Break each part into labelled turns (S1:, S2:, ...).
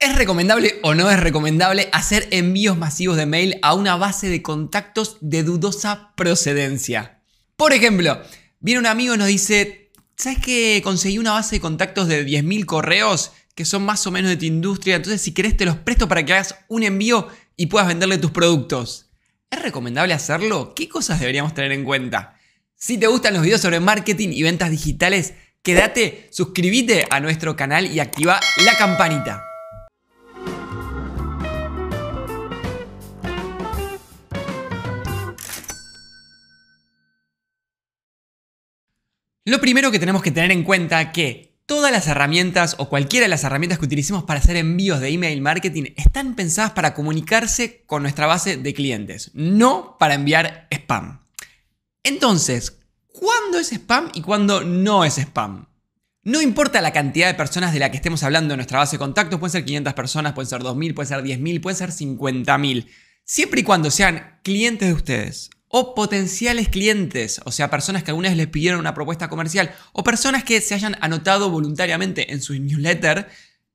S1: ¿Es recomendable o no es recomendable hacer envíos masivos de mail a una base de contactos de dudosa procedencia? Por ejemplo, viene un amigo y nos dice, ¿sabes que conseguí una base de contactos de 10.000 correos que son más o menos de tu industria? Entonces si querés te los presto para que hagas un envío y puedas venderle tus productos. ¿Es recomendable hacerlo? ¿Qué cosas deberíamos tener en cuenta? Si te gustan los videos sobre marketing y ventas digitales, quédate, suscríbete a nuestro canal y activa la campanita. Lo primero que tenemos que tener en cuenta es que todas las herramientas o cualquiera de las herramientas que utilicemos para hacer envíos de email marketing están pensadas para comunicarse con nuestra base de clientes, no para enviar spam. Entonces, ¿cuándo es spam y cuándo no es spam? No importa la cantidad de personas de la que estemos hablando en nuestra base de contactos, pueden ser 500 personas, pueden ser 2.000, pueden ser 10.000, pueden ser 50.000. Siempre y cuando sean clientes de ustedes o potenciales clientes, o sea, personas que alguna vez les pidieron una propuesta comercial, o personas que se hayan anotado voluntariamente en su newsletter,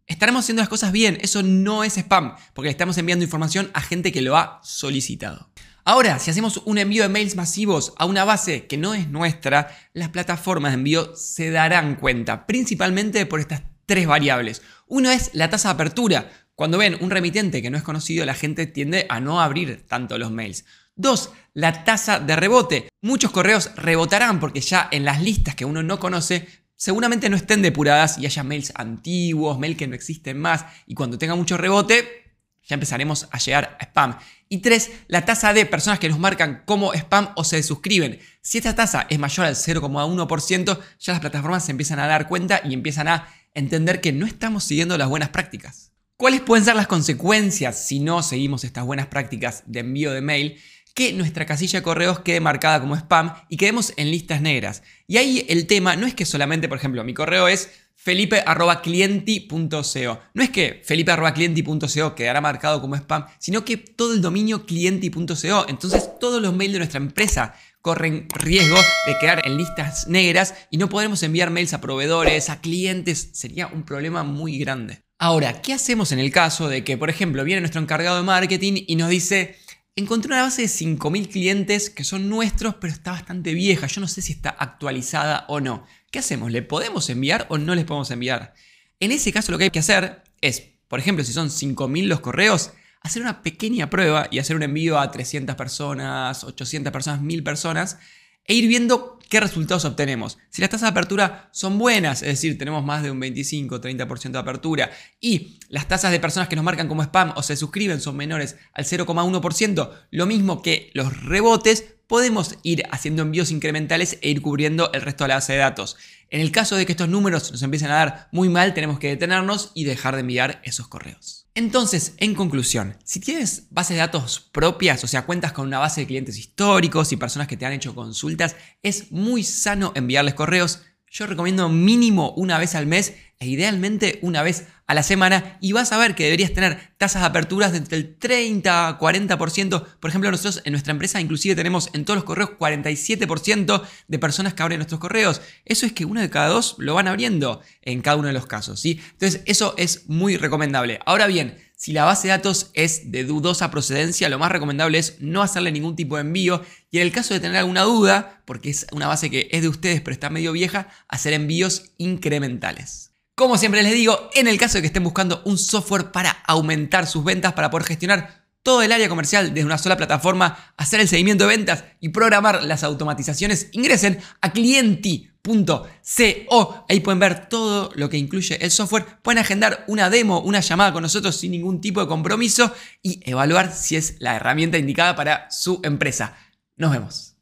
S1: estaremos haciendo las cosas bien. Eso no es spam, porque le estamos enviando información a gente que lo ha solicitado. Ahora, si hacemos un envío de mails masivos a una base que no es nuestra, las plataformas de envío se darán cuenta, principalmente por estas tres variables. Uno es la tasa de apertura. Cuando ven un remitente que no es conocido, la gente tiende a no abrir tanto los mails. Dos, la tasa de rebote. Muchos correos rebotarán porque ya en las listas que uno no conoce seguramente no estén depuradas y haya mails antiguos, mails que no existen más y cuando tenga mucho rebote ya empezaremos a llegar a spam. Y tres, la tasa de personas que nos marcan como spam o se suscriben. Si esta tasa es mayor al 0,1%, ya las plataformas se empiezan a dar cuenta y empiezan a entender que no estamos siguiendo las buenas prácticas. ¿Cuáles pueden ser las consecuencias si no seguimos estas buenas prácticas de envío de mail? Que nuestra casilla de correos quede marcada como spam y quedemos en listas negras. Y ahí el tema no es que solamente, por ejemplo, mi correo es felipe.clienti.co. No es que felipe.clienti.co quedará marcado como spam, sino que todo el dominio clienti.co. Entonces todos los mails de nuestra empresa corren riesgo de quedar en listas negras y no podremos enviar mails a proveedores, a clientes. Sería un problema muy grande. Ahora, ¿qué hacemos en el caso de que, por ejemplo, viene nuestro encargado de marketing y nos dice, Encontré una base de 5.000 clientes que son nuestros, pero está bastante vieja. Yo no sé si está actualizada o no. ¿Qué hacemos? ¿Le podemos enviar o no les podemos enviar? En ese caso lo que hay que hacer es, por ejemplo, si son 5.000 los correos, hacer una pequeña prueba y hacer un envío a 300 personas, 800 personas, 1000 personas e ir viendo qué resultados obtenemos. Si las tasas de apertura son buenas, es decir, tenemos más de un 25-30% de apertura, y las tasas de personas que nos marcan como spam o se suscriben son menores al 0,1%, lo mismo que los rebotes, podemos ir haciendo envíos incrementales e ir cubriendo el resto de la base de datos. En el caso de que estos números nos empiecen a dar muy mal, tenemos que detenernos y dejar de enviar esos correos. Entonces, en conclusión, si tienes bases de datos propias, o sea, cuentas con una base de clientes históricos y personas que te han hecho consultas, es muy sano enviarles correos. Yo recomiendo mínimo una vez al mes e idealmente una vez a la semana y vas a ver que deberías tener tasas de aperturas de entre el 30 a 40%. Por ejemplo, nosotros en nuestra empresa inclusive tenemos en todos los correos 47% de personas que abren nuestros correos. Eso es que uno de cada dos lo van abriendo en cada uno de los casos. ¿sí? Entonces eso es muy recomendable. Ahora bien, si la base de datos es de dudosa procedencia, lo más recomendable es no hacerle ningún tipo de envío y en el caso de tener alguna duda, porque es una base que es de ustedes pero está medio vieja, hacer envíos incrementales. Como siempre les digo, en el caso de que estén buscando un software para aumentar sus ventas, para poder gestionar todo el área comercial desde una sola plataforma, hacer el seguimiento de ventas y programar las automatizaciones, ingresen a clienti.co. Ahí pueden ver todo lo que incluye el software. Pueden agendar una demo, una llamada con nosotros sin ningún tipo de compromiso y evaluar si es la herramienta indicada para su empresa. Nos vemos.